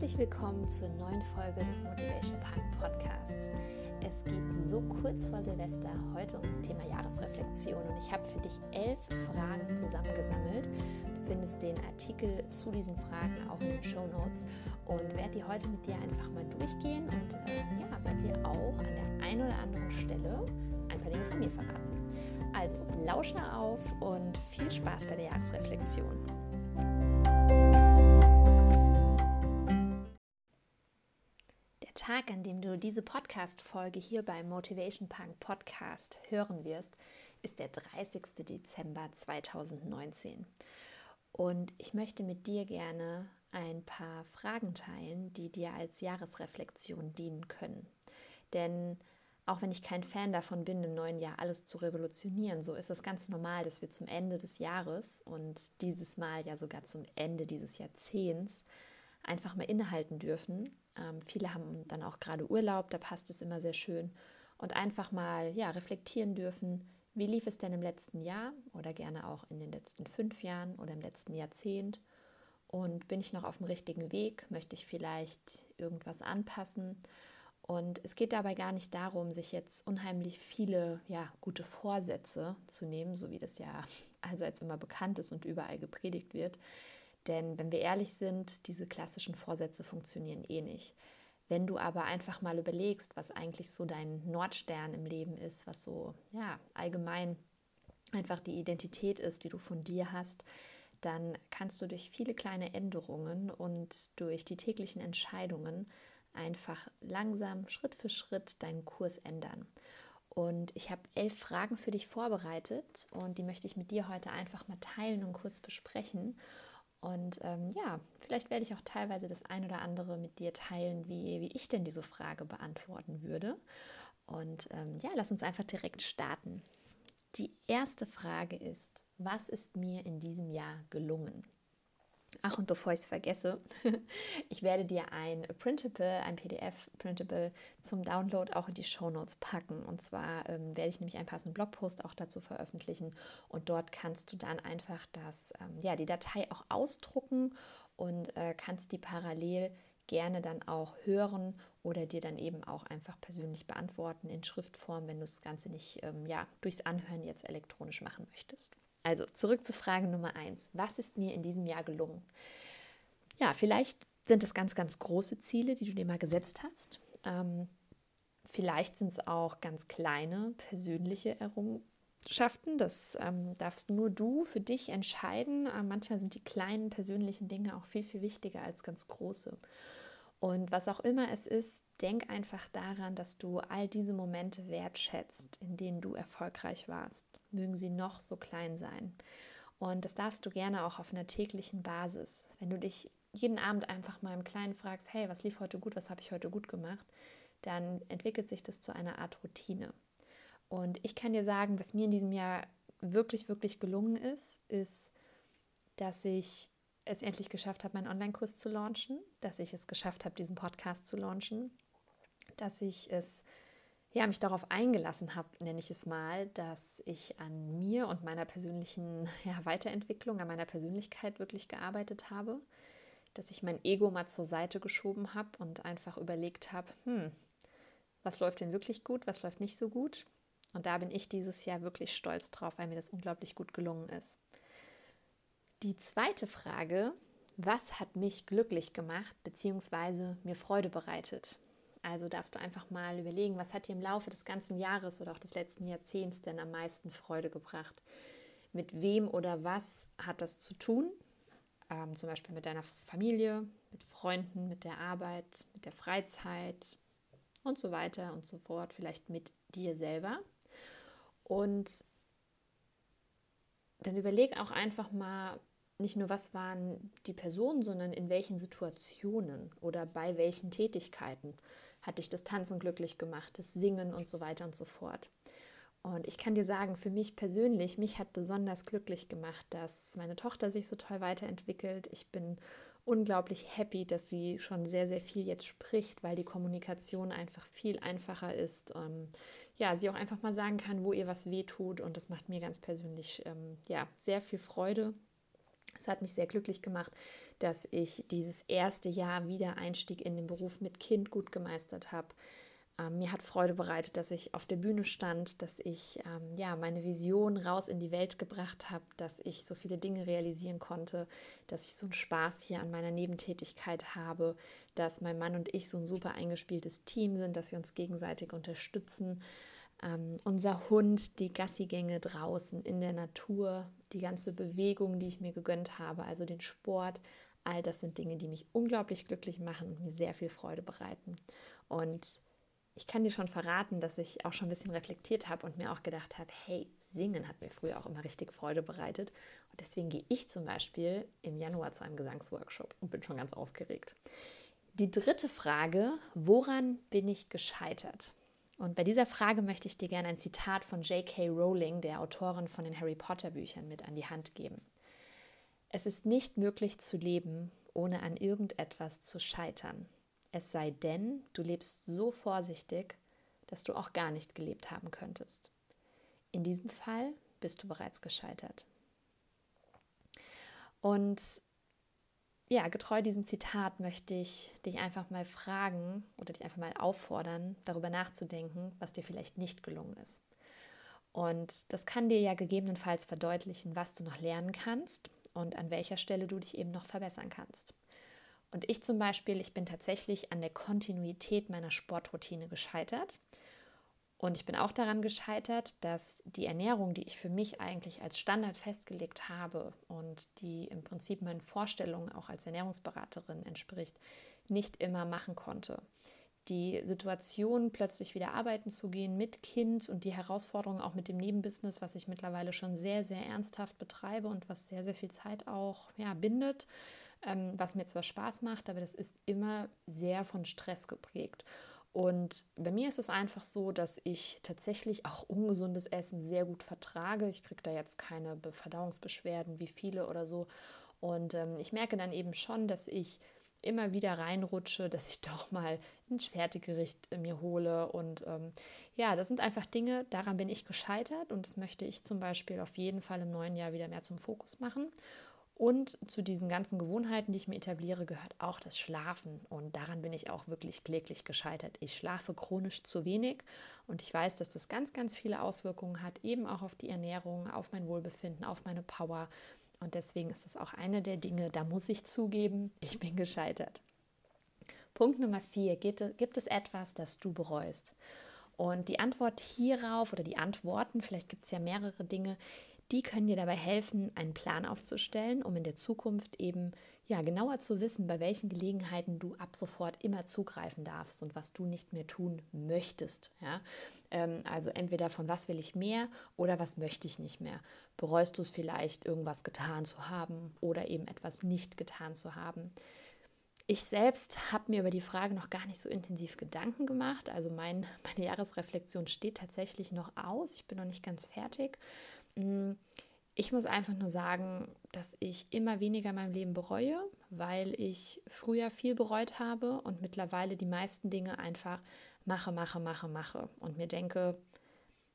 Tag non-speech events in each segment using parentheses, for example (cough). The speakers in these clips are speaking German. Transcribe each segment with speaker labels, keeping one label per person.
Speaker 1: Herzlich willkommen zur neuen Folge des Motivation Punk Podcasts. Es geht so kurz vor Silvester heute um das Thema Jahresreflexion und ich habe für dich elf Fragen zusammengesammelt. Du findest den Artikel zu diesen Fragen auch in den Show Notes und werde die heute mit dir einfach mal durchgehen und äh, ja, werde dir auch an der einen oder anderen Stelle ein paar Dinge von mir verraten. Also lausche auf und viel Spaß bei der Jahresreflexion. Tag, an dem du diese Podcast-Folge hier beim Motivation Punk Podcast hören wirst, ist der 30. Dezember 2019. Und ich möchte mit dir gerne ein paar Fragen teilen, die dir als Jahresreflexion dienen können. Denn auch wenn ich kein Fan davon bin, im neuen Jahr alles zu revolutionieren, so ist es ganz normal, dass wir zum Ende des Jahres und dieses Mal ja sogar zum Ende dieses Jahrzehnts einfach mal innehalten dürfen ähm, viele haben dann auch gerade Urlaub, da passt es immer sehr schön. Und einfach mal ja, reflektieren dürfen, wie lief es denn im letzten Jahr oder gerne auch in den letzten fünf Jahren oder im letzten Jahrzehnt? Und bin ich noch auf dem richtigen Weg? Möchte ich vielleicht irgendwas anpassen? Und es geht dabei gar nicht darum, sich jetzt unheimlich viele ja, gute Vorsätze zu nehmen, so wie das ja (laughs) allseits immer bekannt ist und überall gepredigt wird. Denn wenn wir ehrlich sind, diese klassischen Vorsätze funktionieren eh nicht. Wenn du aber einfach mal überlegst, was eigentlich so dein Nordstern im Leben ist, was so ja allgemein einfach die Identität ist, die du von dir hast, dann kannst du durch viele kleine Änderungen und durch die täglichen Entscheidungen einfach langsam Schritt für Schritt deinen Kurs ändern. Und ich habe elf Fragen für dich vorbereitet und die möchte ich mit dir heute einfach mal teilen und kurz besprechen. Und ähm, ja, vielleicht werde ich auch teilweise das ein oder andere mit dir teilen, wie, wie ich denn diese Frage beantworten würde. Und ähm, ja, lass uns einfach direkt starten. Die erste Frage ist, was ist mir in diesem Jahr gelungen? Ach, und bevor ich es vergesse, (laughs) ich werde dir ein Printable, ein PDF-Printable zum Download auch in die Show Notes packen. Und zwar ähm, werde ich nämlich einen passenden Blogpost auch dazu veröffentlichen. Und dort kannst du dann einfach das, ähm, ja, die Datei auch ausdrucken und äh, kannst die parallel gerne dann auch hören oder dir dann eben auch einfach persönlich beantworten in Schriftform, wenn du das Ganze nicht ähm, ja, durchs Anhören jetzt elektronisch machen möchtest. Also zurück zu Frage Nummer eins. Was ist mir in diesem Jahr gelungen? Ja, vielleicht sind es ganz, ganz große Ziele, die du dir mal gesetzt hast. Ähm, vielleicht sind es auch ganz kleine persönliche Errungenschaften. Das ähm, darfst nur du für dich entscheiden. Äh, manchmal sind die kleinen persönlichen Dinge auch viel, viel wichtiger als ganz große. Und was auch immer es ist, denk einfach daran, dass du all diese Momente wertschätzt, in denen du erfolgreich warst mögen sie noch so klein sein. Und das darfst du gerne auch auf einer täglichen Basis. Wenn du dich jeden Abend einfach mal im Kleinen fragst, hey, was lief heute gut, was habe ich heute gut gemacht, dann entwickelt sich das zu einer Art Routine. Und ich kann dir sagen, was mir in diesem Jahr wirklich, wirklich gelungen ist, ist, dass ich es endlich geschafft habe, meinen Online-Kurs zu launchen, dass ich es geschafft habe, diesen Podcast zu launchen, dass ich es ja, mich darauf eingelassen habe, nenne ich es mal, dass ich an mir und meiner persönlichen (laughs) ja, Weiterentwicklung, an meiner Persönlichkeit wirklich gearbeitet habe, dass ich mein Ego mal zur Seite geschoben habe und einfach überlegt habe, hm, was läuft denn wirklich gut, was läuft nicht so gut? Und da bin ich dieses Jahr wirklich stolz drauf, weil mir das unglaublich gut gelungen ist. Die zweite Frage, was hat mich glücklich gemacht bzw. mir Freude bereitet? Also darfst du einfach mal überlegen, was hat dir im Laufe des ganzen Jahres oder auch des letzten Jahrzehnts denn am meisten Freude gebracht? Mit wem oder was hat das zu tun? Ähm, zum Beispiel mit deiner Familie, mit Freunden, mit der Arbeit, mit der Freizeit und so weiter und so fort. Vielleicht mit dir selber. Und dann überleg auch einfach mal, nicht nur, was waren die Personen, sondern in welchen Situationen oder bei welchen Tätigkeiten hat dich das Tanzen glücklich gemacht, das Singen und so weiter und so fort. Und ich kann dir sagen, für mich persönlich, mich hat besonders glücklich gemacht, dass meine Tochter sich so toll weiterentwickelt. Ich bin unglaublich happy, dass sie schon sehr, sehr viel jetzt spricht, weil die Kommunikation einfach viel einfacher ist. Ähm, ja, sie auch einfach mal sagen kann, wo ihr was weh tut. Und das macht mir ganz persönlich ähm, ja, sehr viel Freude. Es hat mich sehr glücklich gemacht, dass ich dieses erste Jahr Wiedereinstieg in den Beruf mit Kind gut gemeistert habe. Ähm, mir hat Freude bereitet, dass ich auf der Bühne stand, dass ich ähm, ja meine Vision raus in die Welt gebracht habe, dass ich so viele Dinge realisieren konnte, dass ich so einen Spaß hier an meiner Nebentätigkeit habe, dass mein Mann und ich so ein super eingespieltes Team sind, dass wir uns gegenseitig unterstützen. Ähm, unser Hund, die Gassigänge draußen in der Natur, die ganze Bewegung, die ich mir gegönnt habe, also den Sport, all das sind Dinge, die mich unglaublich glücklich machen und mir sehr viel Freude bereiten. Und ich kann dir schon verraten, dass ich auch schon ein bisschen reflektiert habe und mir auch gedacht habe, hey, singen hat mir früher auch immer richtig Freude bereitet. Und deswegen gehe ich zum Beispiel im Januar zu einem Gesangsworkshop und bin schon ganz aufgeregt. Die dritte Frage, woran bin ich gescheitert? Und bei dieser Frage möchte ich dir gerne ein Zitat von J.K. Rowling, der Autorin von den Harry Potter Büchern, mit an die Hand geben. Es ist nicht möglich zu leben, ohne an irgendetwas zu scheitern. Es sei denn, du lebst so vorsichtig, dass du auch gar nicht gelebt haben könntest. In diesem Fall bist du bereits gescheitert. Und ja, getreu diesem Zitat möchte ich dich einfach mal fragen oder dich einfach mal auffordern, darüber nachzudenken, was dir vielleicht nicht gelungen ist. Und das kann dir ja gegebenenfalls verdeutlichen, was du noch lernen kannst und an welcher Stelle du dich eben noch verbessern kannst. Und ich zum Beispiel, ich bin tatsächlich an der Kontinuität meiner Sportroutine gescheitert. Und ich bin auch daran gescheitert, dass die Ernährung, die ich für mich eigentlich als Standard festgelegt habe und die im Prinzip meinen Vorstellungen auch als Ernährungsberaterin entspricht, nicht immer machen konnte. Die Situation, plötzlich wieder arbeiten zu gehen mit Kind und die Herausforderungen auch mit dem Nebenbusiness, was ich mittlerweile schon sehr, sehr ernsthaft betreibe und was sehr, sehr viel Zeit auch ja, bindet, ähm, was mir zwar Spaß macht, aber das ist immer sehr von Stress geprägt. Und bei mir ist es einfach so, dass ich tatsächlich auch ungesundes Essen sehr gut vertrage. Ich kriege da jetzt keine Verdauungsbeschwerden wie viele oder so. Und ähm, ich merke dann eben schon, dass ich immer wieder reinrutsche, dass ich (laughs) doch mal ein Fertiggericht äh, mir hole. Und ähm, ja, das sind einfach Dinge, daran bin ich gescheitert und das möchte ich zum Beispiel auf jeden Fall im neuen Jahr wieder mehr zum Fokus machen. Und zu diesen ganzen Gewohnheiten, die ich mir etabliere, gehört auch das Schlafen. Und daran bin ich auch wirklich kläglich gescheitert. Ich schlafe chronisch zu wenig und ich weiß, dass das ganz, ganz viele Auswirkungen hat, eben auch auf die Ernährung, auf mein Wohlbefinden, auf meine Power. Und deswegen ist das auch eine der Dinge, da muss ich zugeben, ich bin gescheitert. Punkt Nummer vier, gibt es etwas, das du bereust? Und die Antwort hierauf oder die Antworten, vielleicht gibt es ja mehrere Dinge, die können dir dabei helfen, einen Plan aufzustellen, um in der Zukunft eben ja genauer zu wissen, bei welchen Gelegenheiten du ab sofort immer zugreifen darfst und was du nicht mehr tun möchtest. Ja? Ähm, also entweder von was will ich mehr oder was möchte ich nicht mehr. Bereust du es vielleicht, irgendwas getan zu haben oder eben etwas nicht getan zu haben? Ich selbst habe mir über die Frage noch gar nicht so intensiv Gedanken gemacht. Also mein, (laughs) meine Jahresreflexion steht tatsächlich noch aus. Ich bin noch nicht ganz fertig. Mm, ich muss einfach nur sagen, dass ich immer weniger in meinem Leben bereue, weil ich früher viel bereut habe und mittlerweile die meisten Dinge einfach mache, mache, mache, mache und mir denke,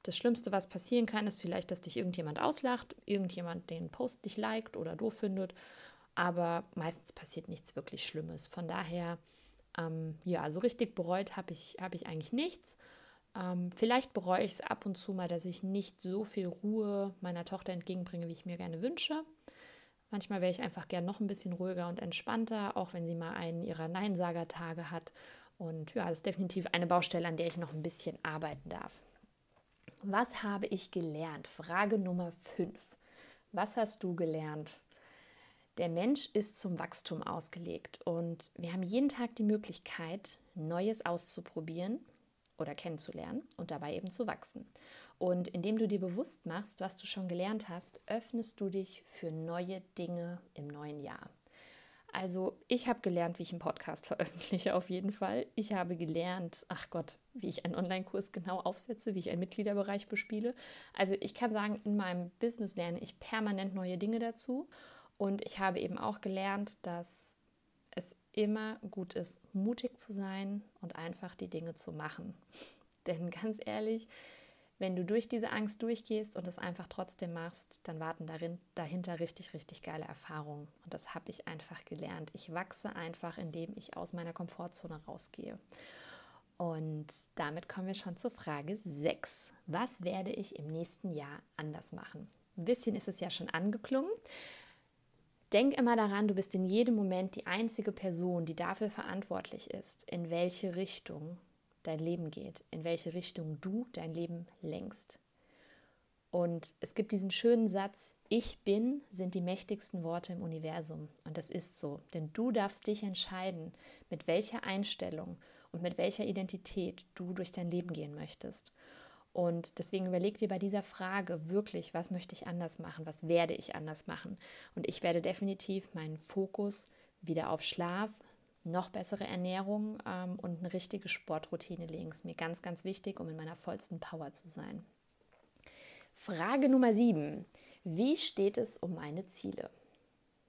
Speaker 1: das Schlimmste, was passieren kann, ist vielleicht, dass dich irgendjemand auslacht, irgendjemand den Post dich liked oder doof findet, aber meistens passiert nichts wirklich Schlimmes. Von daher, ähm, ja, so richtig bereut habe ich, hab ich eigentlich nichts. Ähm, vielleicht bereue ich es ab und zu mal, dass ich nicht so viel Ruhe meiner Tochter entgegenbringe, wie ich mir gerne wünsche. Manchmal wäre ich einfach gern noch ein bisschen ruhiger und entspannter, auch wenn sie mal einen ihrer Neinsager-Tage hat. Und ja, das ist definitiv eine Baustelle, an der ich noch ein bisschen arbeiten darf. Was habe ich gelernt? Frage Nummer 5. Was hast du gelernt? Der Mensch ist zum Wachstum ausgelegt und wir haben jeden Tag die Möglichkeit, Neues auszuprobieren oder kennenzulernen und dabei eben zu wachsen. Und indem du dir bewusst machst, was du schon gelernt hast, öffnest du dich für neue Dinge im neuen Jahr. Also ich habe gelernt, wie ich einen Podcast (laughs) veröffentliche, auf jeden Fall. Ich habe gelernt, ach Gott, wie ich einen Online-Kurs genau aufsetze, wie ich einen Mitgliederbereich bespiele. Also ich kann sagen, in meinem Business lerne ich permanent neue Dinge dazu. Und ich habe eben auch gelernt, dass es immer gut ist, mutig zu sein und einfach die Dinge zu machen. (laughs) Denn ganz ehrlich, Wenn du durch diese Angst durchgehst und es einfach trotzdem machst, dann warten darin, dahinter richtig, richtig geile Erfahrungen. Und das habe ich einfach gelernt. Ich wachse einfach, indem ich aus meiner Komfortzone rausgehe. Und damit kommen wir schon zur Frage 6. Was werde ich im nächsten Jahr anders machen? Ein bisschen ist es ja schon angeklungen. Denk immer daran, du bist in jedem Moment die einzige Person, die dafür verantwortlich ist, in welche Richtung dein Leben geht, in welche Richtung du dein Leben lenkst. Und es gibt diesen schönen Satz, ich bin sind die mächtigsten Worte im Universum. Und das ist so, denn du darfst dich entscheiden, mit welcher Einstellung und mit welcher Identität du durch dein Leben gehen möchtest. Und deswegen überleg dir bei dieser Frage wirklich, was möchte ich anders machen, was werde ich anders machen. Und ich werde definitiv meinen Fokus wieder auf Schlaf, noch bessere Ernährung ähm, und eine richtige Sportroutine legen. Ist mir ganz, ganz wichtig, um in meiner vollsten Power zu sein. Frage Nummer 7. Wie steht es um meine Ziele?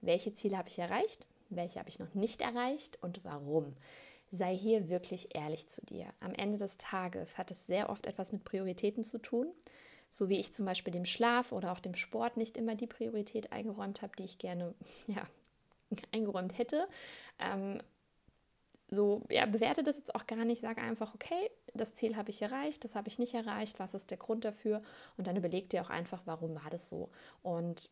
Speaker 1: Welche Ziele habe ich erreicht? Welche habe ich noch nicht erreicht und warum? Sei hier wirklich ehrlich zu dir. Am Ende des Tages hat es sehr oft etwas mit Prioritäten zu tun. So wie ich zum Beispiel dem Schlaf oder auch dem Sport nicht immer die Priorität eingeräumt habe, die ich gerne (laughs) ja, eingeräumt hätte. Ähm, so, ja, bewerte das jetzt auch gar nicht, sage einfach, okay, das Ziel habe ich erreicht, das habe ich nicht erreicht, was ist der Grund dafür? Und dann überleg dir auch einfach, warum war das so? Und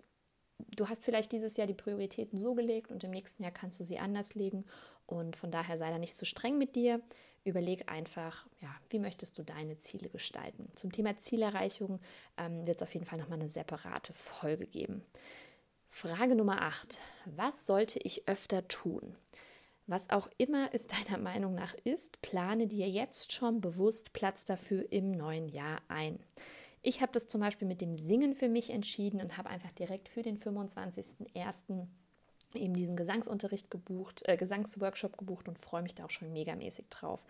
Speaker 1: du hast vielleicht dieses Jahr die Prioritäten so gelegt und im nächsten Jahr kannst du sie anders legen. Und von daher sei da nicht zu streng mit dir. Überleg einfach, ja, wie möchtest du deine Ziele gestalten? Zum Thema Zielerreichung ähm, wird es auf jeden Fall nochmal eine separate Folge geben. Frage Nummer 8. Was sollte ich öfter tun? Was auch immer es (laughs) deiner Meinung nach ist, plane dir jetzt schon bewusst Platz dafür im neuen Jahr ein. Ich habe das zum Beispiel mit dem Singen für mich entschieden und habe einfach direkt für den 25.01 eben diesen Gesangsunterricht gebucht, äh, Gesangsworkshop gebucht und freue mich da auch schon megamäßig drauf.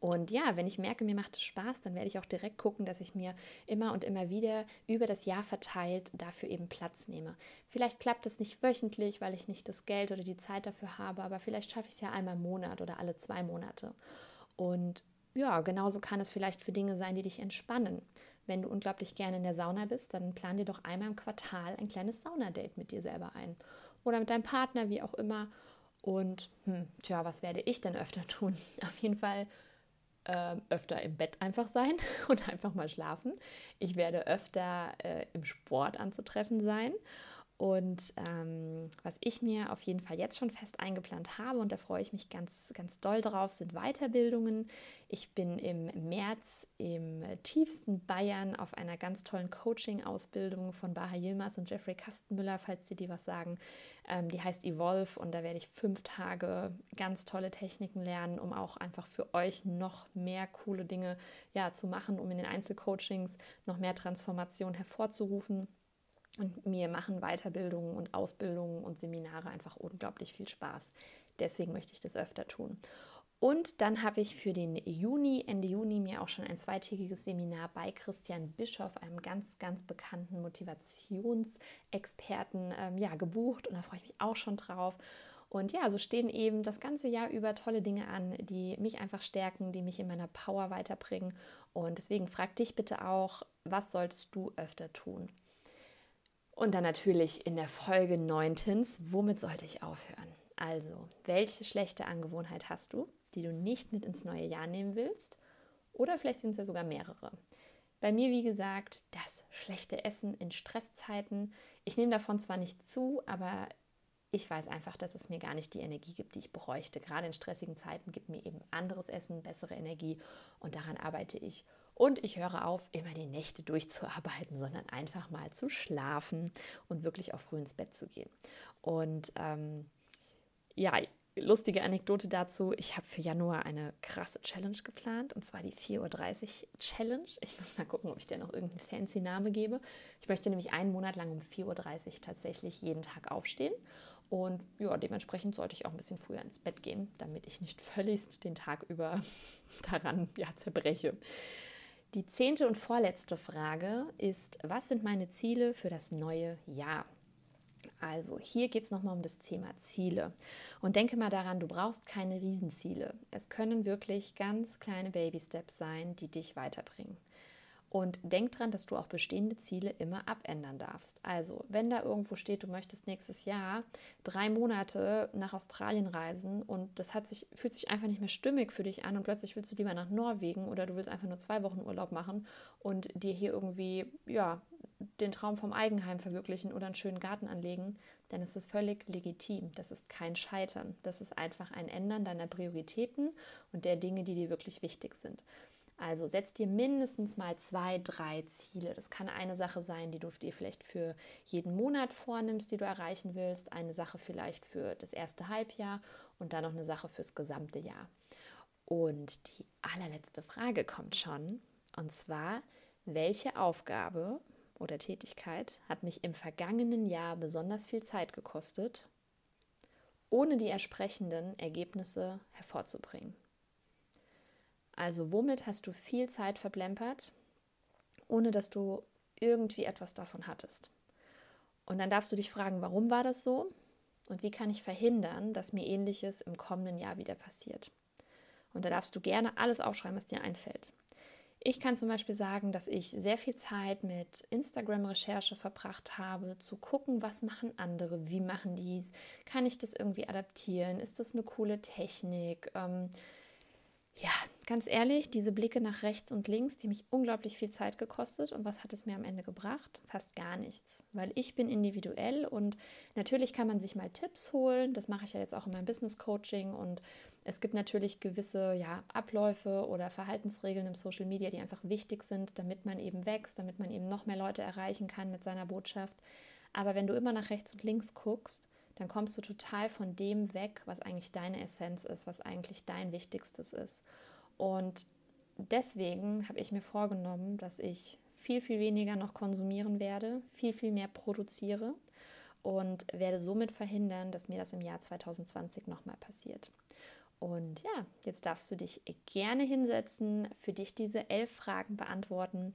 Speaker 1: Und ja, wenn ich merke, mir macht es Spaß, dann werde ich auch direkt gucken, dass ich mir immer und immer wieder über das Jahr verteilt dafür eben Platz nehme. Vielleicht klappt es nicht wöchentlich, weil ich nicht das Geld oder die Zeit dafür habe, aber vielleicht schaffe ich es ja einmal im Monat oder alle zwei Monate. Und ja, genauso kann es vielleicht für Dinge sein, die dich entspannen. Wenn du unglaublich gerne in der Sauna bist, dann plan dir doch einmal im Quartal ein kleines Saunadate mit dir selber ein oder mit deinem Partner, wie auch immer. Und hm, tja, was werde ich denn öfter (laughs) tun? Auf jeden Fall äh, öfter im Bett einfach sein (laughs) und einfach mal schlafen. Ich werde öfter äh, im Sport anzutreffen sein und ähm, was ich mir auf jeden Fall jetzt schon fest eingeplant habe, und da freue ich mich ganz, ganz doll drauf, sind Weiterbildungen. Ich bin im März im tiefsten Bayern auf einer ganz tollen Coaching-Ausbildung von Baha Yilmaz und Jeffrey Kastenmüller, falls Sie die was sagen. Ähm, die heißt Evolve und da werde ich fünf Tage ganz tolle Techniken lernen, um auch einfach für euch noch mehr coole Dinge ja, zu machen, um in den Einzelcoachings noch mehr Transformation hervorzurufen. Und mir machen Weiterbildungen und Ausbildungen und Seminare einfach unglaublich viel Spaß. Deswegen möchte ich das öfter tun. Und dann habe ich für den Juni, Ende Juni, mir auch schon ein zweitägiges Seminar bei Christian Bischoff, einem ganz, ganz bekannten Motivationsexperten, ähm, ja, gebucht. Und da freue ich mich auch schon drauf. Und ja, so stehen eben das ganze Jahr über tolle Dinge an, die mich einfach stärken, die mich in meiner Power weiterbringen. Und deswegen frag dich bitte auch, was solltest du öfter tun? Und dann natürlich in der Folge neuntens, womit sollte ich aufhören? Also, welche schlechte Angewohnheit hast du, die du nicht mit ins neue Jahr nehmen willst? Oder vielleicht sind es ja sogar mehrere. Bei mir, wie gesagt, das schlechte Essen in Stresszeiten. Ich nehme davon zwar nicht zu, aber ich weiß einfach, dass es mir gar nicht die Energie gibt, die ich bräuchte. Gerade in stressigen Zeiten gibt mir eben anderes Essen bessere Energie und daran arbeite ich. Und ich höre auf, immer die Nächte durchzuarbeiten, sondern einfach mal zu schlafen und wirklich auch früh ins Bett zu gehen. Und ähm, ja, lustige Anekdote dazu. Ich habe für Januar eine krasse Challenge geplant und zwar die 4.30 Uhr Challenge. Ich muss mal gucken, ob ich der noch irgendeinen fancy Name gebe. Ich möchte nämlich einen Monat lang um 4.30 Uhr tatsächlich jeden Tag aufstehen. Und ja, dementsprechend sollte ich auch ein bisschen früher ins Bett gehen, damit ich nicht (laughs) völlig den Tag über (laughs) daran ja, zerbreche. Die zehnte und vorletzte Frage ist, was sind meine Ziele für das neue Jahr? Also hier geht es nochmal um das Thema Ziele. Und denke mal daran, du brauchst keine Riesenziele. Es können wirklich ganz kleine Baby-Steps sein, die dich weiterbringen. Und denk dran, dass du auch bestehende Ziele immer abändern darfst. Also, wenn da irgendwo steht, du möchtest nächstes Jahr drei Monate nach Australien reisen und das hat sich, fühlt sich einfach nicht mehr stimmig für dich an und plötzlich willst du lieber nach Norwegen oder du willst einfach nur zwei Wochen Urlaub machen und dir hier irgendwie, ja, den Traum vom Eigenheim verwirklichen oder einen schönen Garten anlegen, dann ist es völlig legitim. Das ist kein Scheitern. Das ist einfach ein Ändern deiner Prioritäten und der Dinge, die dir wirklich wichtig sind. Also setz dir mindestens mal zwei, drei Ziele. Das kann eine Sache sein, die du dir vielleicht für jeden Monat vornimmst, die du erreichen willst, eine Sache vielleicht für das erste Halbjahr und dann noch eine Sache fürs gesamte Jahr. Und die allerletzte Frage kommt schon, und zwar, welche Aufgabe oder Tätigkeit hat mich im vergangenen Jahr besonders viel Zeit gekostet, ohne die entsprechenden Ergebnisse hervorzubringen? Also womit hast du viel Zeit verplempert, ohne dass du irgendwie etwas davon hattest? Und dann darfst du dich fragen, warum war das so? Und wie kann ich verhindern, dass mir ähnliches im kommenden Jahr wieder passiert? Und da darfst du gerne alles aufschreiben, was dir einfällt. Ich kann zum Beispiel sagen, dass ich sehr viel Zeit mit Instagram-Recherche verbracht habe, zu gucken, was machen andere, wie machen dies, kann ich das irgendwie adaptieren, ist das eine coole Technik, ähm, ja, ganz ehrlich, diese Blicke nach rechts und links, die mich unglaublich viel Zeit gekostet. Und was hat es mir am Ende gebracht? Fast gar nichts. Weil ich bin individuell und natürlich kann man sich mal Tipps holen. Das mache ich ja jetzt auch in meinem Business Coaching. Und es gibt natürlich gewisse ja, Abläufe oder Verhaltensregeln im Social Media, die einfach wichtig sind, damit man eben wächst, damit man eben noch mehr Leute erreichen kann mit seiner Botschaft. Aber wenn du immer nach rechts und links guckst, dann kommst du total von dem weg, was eigentlich deine Essenz ist, was eigentlich dein Wichtigstes ist. Und deswegen habe ich mir vorgenommen, dass ich viel, viel weniger noch konsumieren werde, viel, viel mehr produziere und werde somit verhindern, dass mir das im Jahr 2020 nochmal passiert. Und ja, jetzt darfst du dich gerne hinsetzen, für dich diese elf Fragen beantworten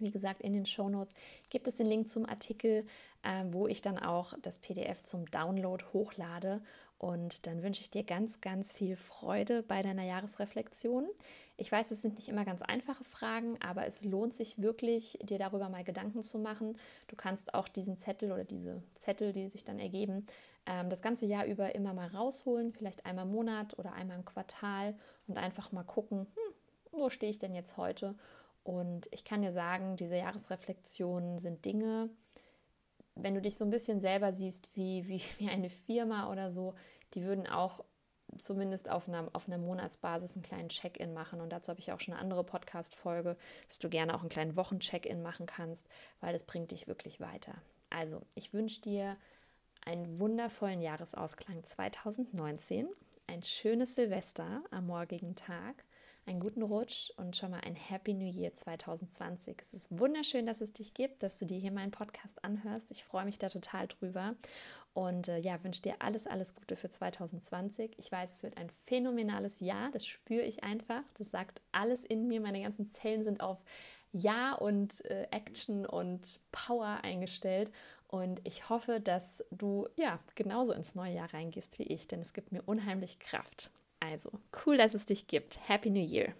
Speaker 1: wie gesagt, in den Show Notes gibt es den Link zum Artikel, äh, wo ich dann auch das PDF zum Download hochlade. Und dann wünsche ich dir ganz, ganz viel Freude bei deiner Jahresreflexion. Ich weiß, es sind nicht immer ganz einfache Fragen, aber es lohnt sich wirklich, dir darüber mal Gedanken zu machen. Du kannst auch diesen Zettel oder diese Zettel, die sich dann ergeben, ähm, das ganze Jahr über immer mal rausholen, vielleicht einmal im Monat oder einmal im Quartal und einfach mal gucken, hm, wo stehe ich denn jetzt heute? Und ich kann dir sagen, diese Jahresreflexionen sind Dinge, wenn du dich so ein bisschen selber siehst wie, wie, (laughs) wie eine Firma oder so, die würden auch zumindest auf einer, auf einer Monatsbasis einen kleinen Check-in machen. Und dazu habe ich auch schon eine andere Podcast-Folge, dass du gerne auch einen kleinen Wochen-Check-in machen kannst, weil das bringt dich wirklich weiter. Also, ich wünsche dir einen wundervollen Jahresausklang 2019, ein schönes Silvester am morgigen Tag einen guten Rutsch und schon mal ein Happy New Year 2020. Es ist wunderschön, dass es dich gibt, dass du dir hier meinen Podcast anhörst. Ich freue mich da total drüber und äh, ja, wünsche dir alles, alles Gute für 2020. Ich weiß, es wird ein phänomenales Jahr, das spüre ich einfach. Das sagt alles in mir. Meine ganzen Zellen sind auf Ja und äh, Action und Power eingestellt. Und ich hoffe, dass du ja genauso ins neue Jahr reingehst wie ich, denn es gibt mir unheimlich Kraft. Also, cool, dass es dich gibt. Happy New Year!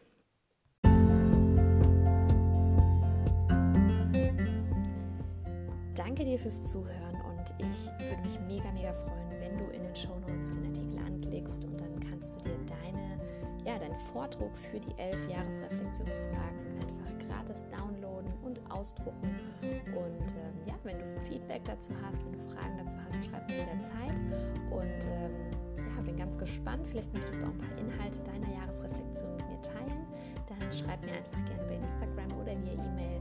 Speaker 1: Danke dir fürs Zuhören und ich würde mich mega, mega freuen, wenn du in den Show Notes den Artikel anklickst und dann kannst du dir deine, ja, deinen Vordruck für die elf Jahresreflexionsfragen einfach gratis downloaden und ausdrucken. Und ähm, ja, wenn du Feedback dazu hast, wenn du Fragen dazu hast, schreib mir jederzeit. Und ähm, bin ganz gespannt. Vielleicht möchtest du auch ein paar Inhalte deiner Jahresreflexion mit mir teilen. Dann schreib mir einfach gerne bei Instagram oder via E-Mail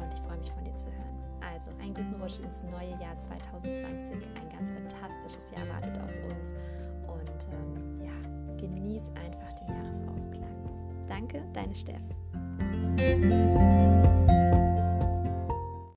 Speaker 1: und ich freue mich von dir zu hören. Also einen guten Rutsch ins neue Jahr 2020. Ein ganz fantastisches Jahr wartet auf uns und ähm, ja, genieß einfach den Jahresausklang. Danke, deine Steff.